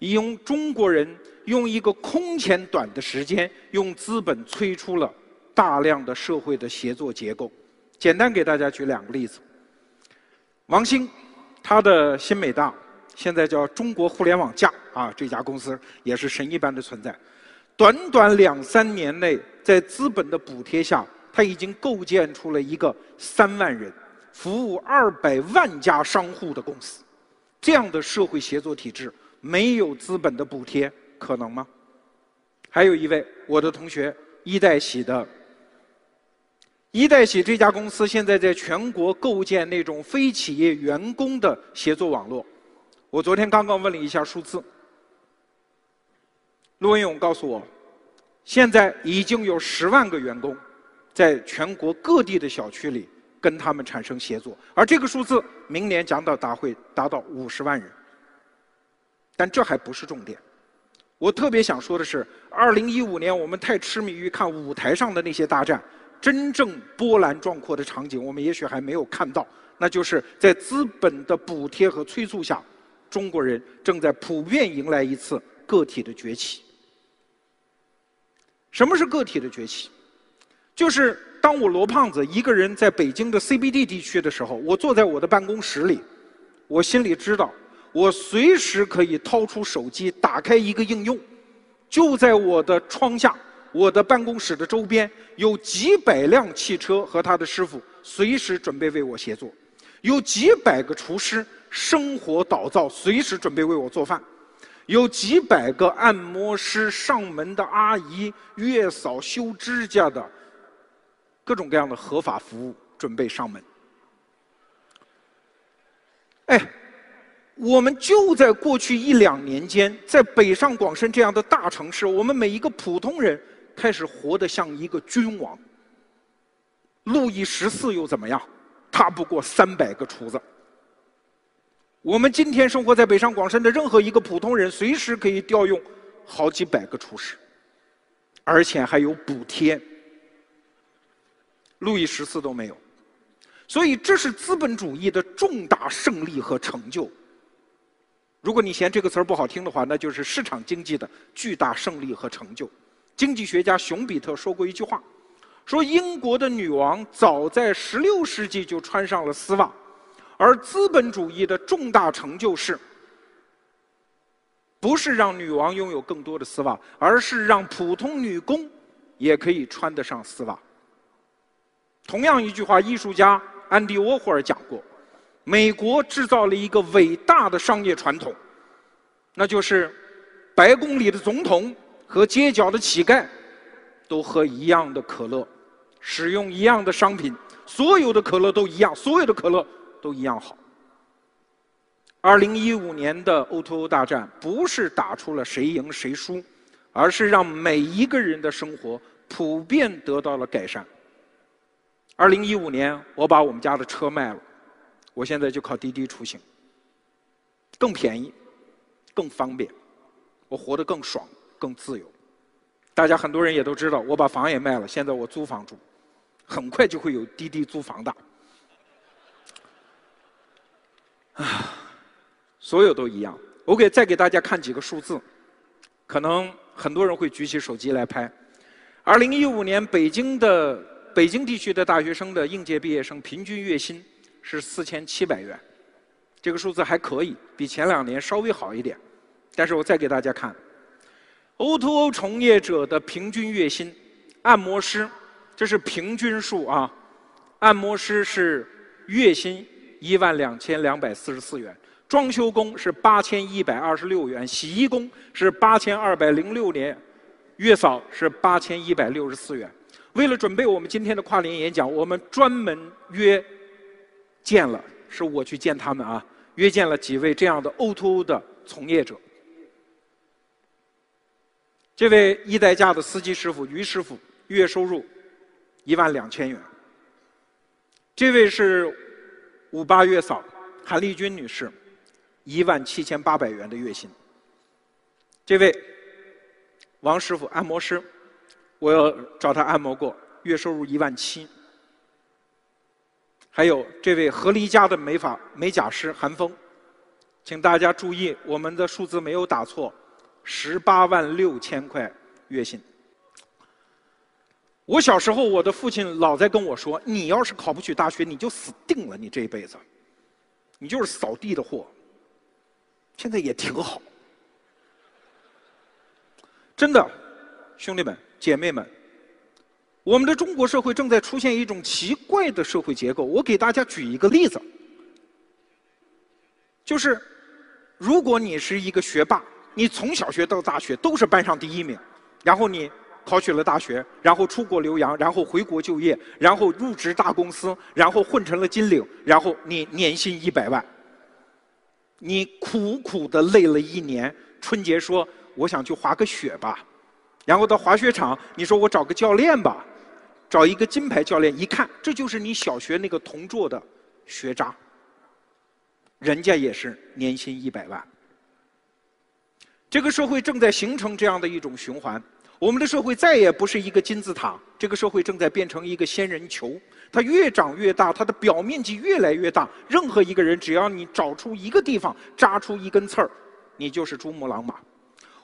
用中国人用一个空前短的时间，用资本催出了大量的社会的协作结构。简单给大家举两个例子。王兴，他的新美大现在叫中国互联网架啊，这家公司也是神一般的存在。短短两三年内，在资本的补贴下。他已经构建出了一个三万人、服务二百万家商户的公司，这样的社会协作体制，没有资本的补贴可能吗？还有一位我的同学一代喜的，一代喜这家公司现在在全国构建那种非企业员工的协作网络。我昨天刚刚问了一下数字，陆文勇告诉我，现在已经有十万个员工。在全国各地的小区里跟他们产生协作，而这个数字明年将到达会达到五十万人。但这还不是重点，我特别想说的是，二零一五年我们太痴迷于看舞台上的那些大战，真正波澜壮阔的场景我们也许还没有看到，那就是在资本的补贴和催促下，中国人正在普遍迎来一次个体的崛起。什么是个体的崛起？就是当我罗胖子一个人在北京的 CBD 地区的时候，我坐在我的办公室里，我心里知道，我随时可以掏出手机，打开一个应用，就在我的窗下，我的办公室的周边有几百辆汽车和他的师傅随时准备为我协作，有几百个厨师生火倒灶，随时准备为我做饭，有几百个按摩师、上门的阿姨、月嫂、修指甲的。各种各样的合法服务准备上门。哎，我们就在过去一两年间，在北上广深这样的大城市，我们每一个普通人开始活得像一个君王。路易十四又怎么样？他不过三百个厨子。我们今天生活在北上广深的任何一个普通人，随时可以调用好几百个厨师，而且还有补贴。路易十四都没有，所以这是资本主义的重大胜利和成就。如果你嫌这个词儿不好听的话，那就是市场经济的巨大胜利和成就。经济学家熊彼特说过一句话，说英国的女王早在16世纪就穿上了丝袜，而资本主义的重大成就是，不是让女王拥有更多的丝袜，而是让普通女工也可以穿得上丝袜。同样一句话，艺术家安迪沃霍尔讲过：“美国制造了一个伟大的商业传统，那就是白宫里的总统和街角的乞丐都喝一样的可乐，使用一样的商品，所有的可乐都一样，所有的可乐都一样好。”二零一五年的 O2O 大战不是打出了谁赢谁输，而是让每一个人的生活普遍得到了改善。二零一五年，我把我们家的车卖了，我现在就靠滴滴出行，更便宜，更方便，我活得更爽，更自由。大家很多人也都知道，我把房也卖了，现在我租房住，很快就会有滴滴租房的。啊，所有都一样。我给再给大家看几个数字，可能很多人会举起手机来拍。二零一五年北京的。北京地区的大学生的应届毕业生平均月薪是四千七百元，这个数字还可以，比前两年稍微好一点。但是我再给大家看 O2O 从业者的平均月薪，按摩师，这是平均数啊，按摩师是月薪一万两千两百四十四元，装修工是八千一百二十六元，洗衣工是八千二百零六年，月嫂是八千一百六十四元。为了准备我们今天的跨年演讲，我们专门约见了，是我去见他们啊，约见了几位这样的 O2O 的从业者。这位一代驾的司机师傅于师傅，月收入一万两千元。这位是五八月嫂韩丽君女士，一万七千八百元的月薪。这位王师傅按摩师，我要找他按摩过，月收入一万七。还有这位何离家的美发美甲师韩峰，请大家注意，我们的数字没有打错。十八万六千块月薪。我小时候，我的父亲老在跟我说：“你要是考不取大学，你就死定了，你这一辈子，你就是扫地的货。”现在也挺好，真的，兄弟们、姐妹们，我们的中国社会正在出现一种奇怪的社会结构。我给大家举一个例子，就是如果你是一个学霸。你从小学到大学都是班上第一名，然后你考取了大学，然后出国留洋，然后回国就业，然后入职大公司，然后混成了金领，然后你年薪一百万。你苦苦的累了一年，春节说我想去滑个雪吧，然后到滑雪场，你说我找个教练吧，找一个金牌教练，一看这就是你小学那个同桌的学渣，人家也是年薪一百万。这个社会正在形成这样的一种循环，我们的社会再也不是一个金字塔，这个社会正在变成一个仙人球，它越长越大，它的表面积越来越大。任何一个人，只要你找出一个地方扎出一根刺儿，你就是珠穆朗玛。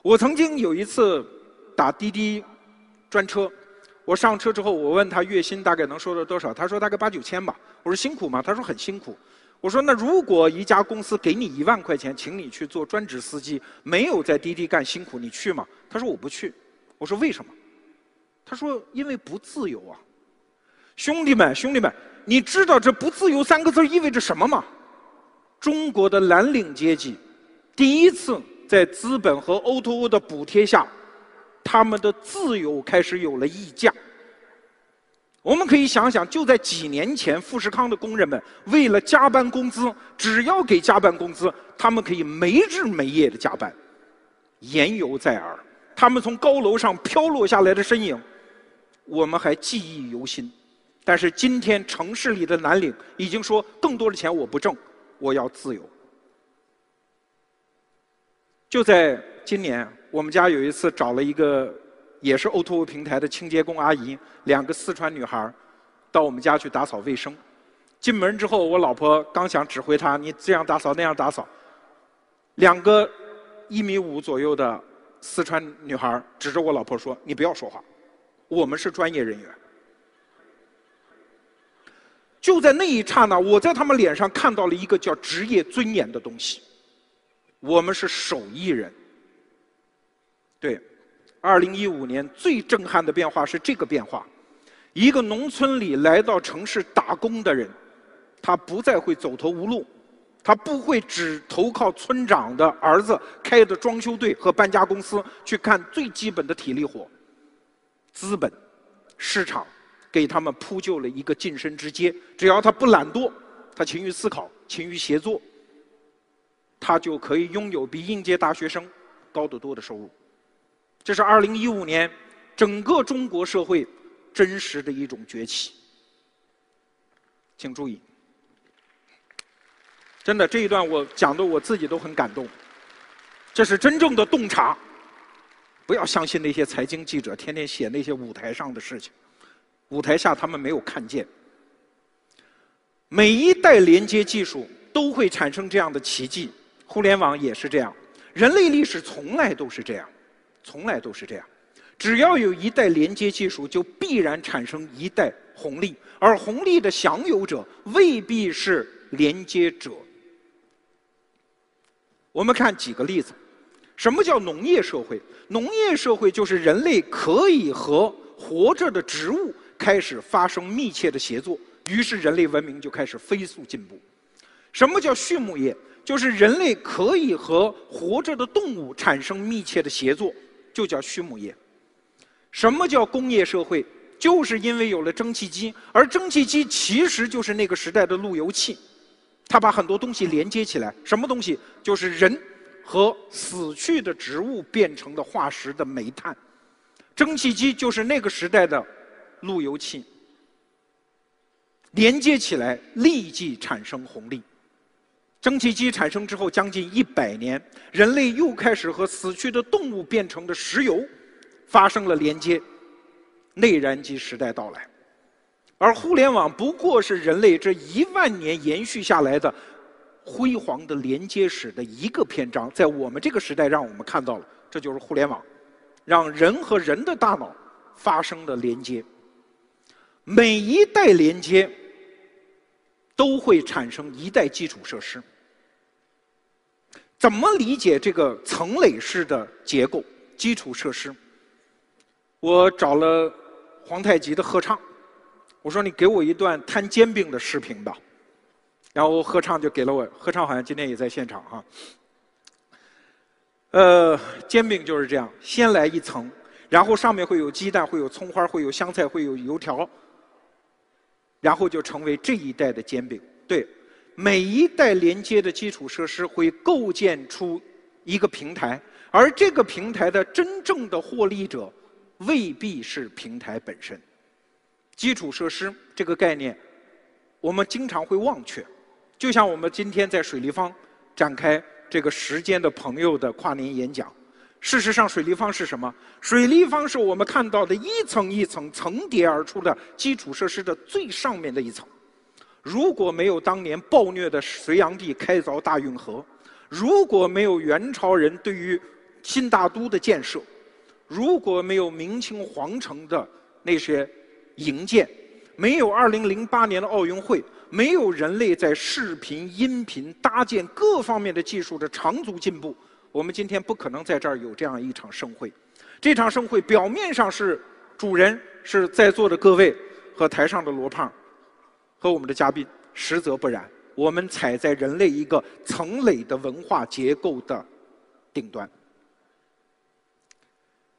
我曾经有一次打滴滴专车，我上车之后，我问他月薪大概能收到多少，他说大概八九千吧。我说辛苦吗？他说很辛苦。我说：“那如果一家公司给你一万块钱，请你去做专职司机，没有在滴滴干辛苦，你去吗？”他说：“我不去。”我说：“为什么？”他说：“因为不自由啊！”兄弟们，兄弟们，你知道这“不自由”三个字意味着什么吗？中国的蓝领阶级第一次在资本和 O2O 的补贴下，他们的自由开始有了溢价。我们可以想想，就在几年前，富士康的工人们为了加班工资，只要给加班工资，他们可以没日没夜的加班，言犹在耳。他们从高楼上飘落下来的身影，我们还记忆犹新。但是今天，城市里的蓝领已经说，更多的钱我不挣，我要自由。就在今年，我们家有一次找了一个。也是 O2O 平台的清洁工阿姨，两个四川女孩到我们家去打扫卫生。进门之后，我老婆刚想指挥她，你这样打扫那样打扫。两个一米五左右的四川女孩指着我老婆说：“你不要说话，我们是专业人员。”就在那一刹那，我在他们脸上看到了一个叫职业尊严的东西。我们是手艺人，对。二零一五年最震撼的变化是这个变化：一个农村里来到城市打工的人，他不再会走投无路，他不会只投靠村长的儿子开的装修队和搬家公司去干最基本的体力活。资本、市场给他们铺就了一个晋升之阶，只要他不懒惰，他勤于思考、勤于协作，他就可以拥有比应届大学生高得多的收入。这是二零一五年整个中国社会真实的一种崛起，请注意，真的这一段我讲的我自己都很感动，这是真正的洞察，不要相信那些财经记者天天写那些舞台上的事情，舞台下他们没有看见，每一代连接技术都会产生这样的奇迹，互联网也是这样，人类历史从来都是这样。从来都是这样，只要有一代连接技术，就必然产生一代红利，而红利的享有者未必是连接者。我们看几个例子，什么叫农业社会？农业社会就是人类可以和活着的植物开始发生密切的协作，于是人类文明就开始飞速进步。什么叫畜牧业？就是人类可以和活着的动物产生密切的协作，就叫畜牧业。什么叫工业社会？就是因为有了蒸汽机，而蒸汽机其实就是那个时代的路由器，它把很多东西连接起来。什么东西？就是人和死去的植物变成的化石的煤炭。蒸汽机就是那个时代的路由器，连接起来立即产生红利。蒸汽机产生之后，将近一百年，人类又开始和死去的动物变成的石油发生了连接，内燃机时代到来。而互联网不过是人类这一万年延续下来的辉煌的连接史的一个篇章，在我们这个时代，让我们看到了，这就是互联网，让人和人的大脑发生了连接。每一代连接。都会产生一代基础设施。怎么理解这个层垒式的结构？基础设施，我找了皇太极的合唱，我说你给我一段摊煎饼的视频吧，然后合唱就给了我。合唱好像今天也在现场哈。呃，煎饼就是这样，先来一层，然后上面会有鸡蛋，会有葱花，会有香菜，会有油条。然后就成为这一代的煎饼。对，每一代连接的基础设施会构建出一个平台，而这个平台的真正的获利者未必是平台本身。基础设施这个概念，我们经常会忘却。就像我们今天在水立方展开这个时间的朋友的跨年演讲。事实上，水立方是什么？水立方是我们看到的一层一层层叠而出的基础设施的最上面的一层。如果没有当年暴虐的隋炀帝开凿大运河，如果没有元朝人对于新大都的建设，如果没有明清皇城的那些营建，没有2008年的奥运会，没有人类在视频、音频搭建各方面的技术的长足进步。我们今天不可能在这儿有这样一场盛会。这场盛会表面上是主人是在座的各位和台上的罗胖和我们的嘉宾，实则不然。我们踩在人类一个层垒的文化结构的顶端。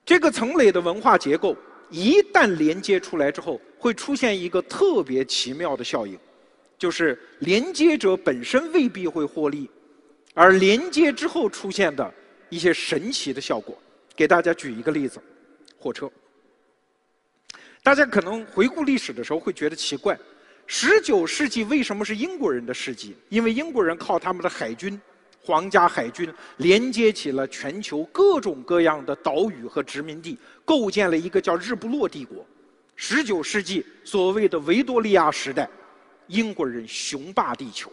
这个层垒的文化结构一旦连接出来之后，会出现一个特别奇妙的效应，就是连接者本身未必会获利。而连接之后出现的一些神奇的效果，给大家举一个例子：火车。大家可能回顾历史的时候会觉得奇怪，十九世纪为什么是英国人的世纪？因为英国人靠他们的海军、皇家海军连接起了全球各种各样的岛屿和殖民地，构建了一个叫日不落帝国。十九世纪所谓的维多利亚时代，英国人雄霸地球。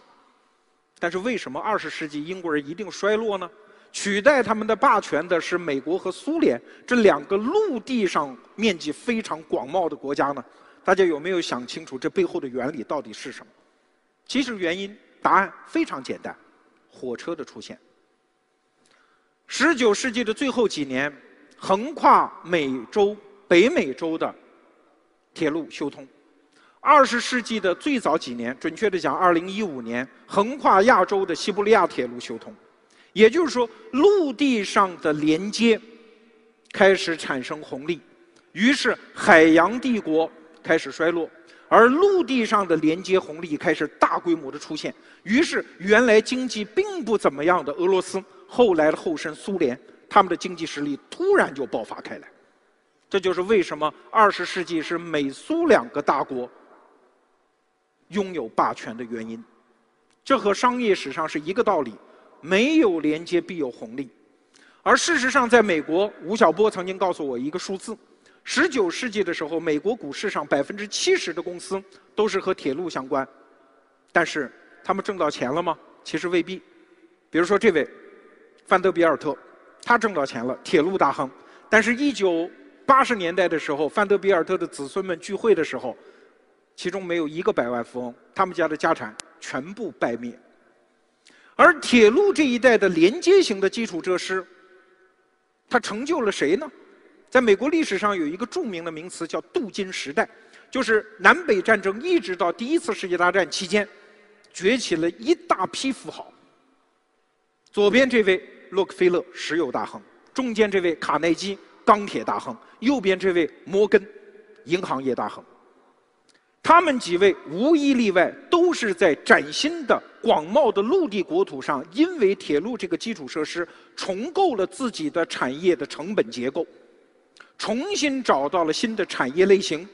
但是为什么二十世纪英国人一定衰落呢？取代他们的霸权的是美国和苏联这两个陆地上面积非常广袤的国家呢？大家有没有想清楚这背后的原理到底是什么？其实原因答案非常简单：火车的出现。十九世纪的最后几年，横跨美洲、北美洲的铁路修通。二十世纪的最早几年，准确的讲，二零一五年，横跨亚洲的西伯利亚铁路修通，也就是说，陆地上的连接开始产生红利，于是海洋帝国开始衰落，而陆地上的连接红利开始大规模的出现，于是原来经济并不怎么样的俄罗斯，后来的后身苏联，他们的经济实力突然就爆发开来，这就是为什么二十世纪是美苏两个大国。拥有霸权的原因，这和商业史上是一个道理：没有连接必有红利。而事实上，在美国，吴晓波曾经告诉我一个数字：十九世纪的时候，美国股市上百分之七十的公司都是和铁路相关。但是，他们挣到钱了吗？其实未必。比如说这位范德比尔特，他挣到钱了，铁路大亨。但是，一九八十年代的时候，范德比尔特的子孙们聚会的时候。其中没有一个百万富翁，他们家的家产全部败灭。而铁路这一代的连接型的基础设施，它成就了谁呢？在美国历史上有一个著名的名词叫“镀金时代”，就是南北战争一直到第一次世界大战期间，崛起了一大批富豪。左边这位洛克菲勒，石油大亨；中间这位卡耐基，钢铁大亨；右边这位摩根，银行业大亨。他们几位无一例外都是在崭新的广袤的陆地国土上，因为铁路这个基础设施重构了自己的产业的成本结构。重新找到了新的产业类型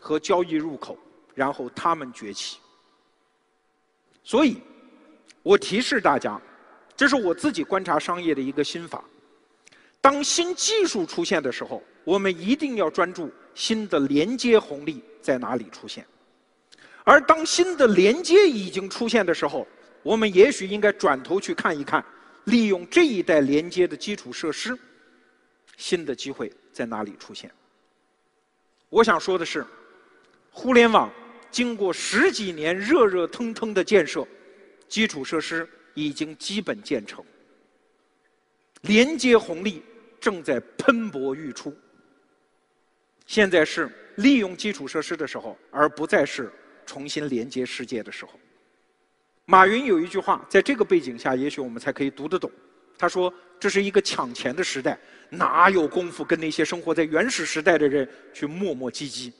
和交易入口，然后他们崛起。所以，我提示大家，这是我自己观察商业的一个心法：当新技术出现的时候，我们一定要专注新的连接红利在哪里出现；而当新的连接已经出现的时候，我们也许应该转头去看一看，利用这一代连接的基础设施，新的机会。在哪里出现？我想说的是，互联网经过十几年热热腾腾的建设，基础设施已经基本建成，连接红利正在喷薄欲出。现在是利用基础设施的时候，而不再是重新连接世界的时候。马云有一句话，在这个背景下，也许我们才可以读得懂。他说：“这是一个抢钱的时代。”哪有功夫跟那些生活在原始时代的人去磨磨唧唧？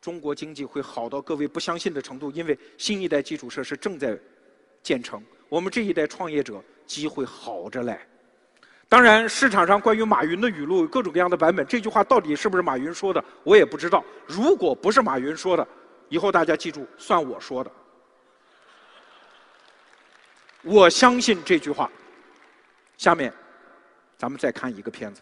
中国经济会好到各位不相信的程度，因为新一代基础设施正在建成。我们这一代创业者机会好着嘞。当然，市场上关于马云的语录有各种各样的版本，这句话到底是不是马云说的，我也不知道。如果不是马云说的，以后大家记住，算我说的。我相信这句话。下面。咱们再看一个片子。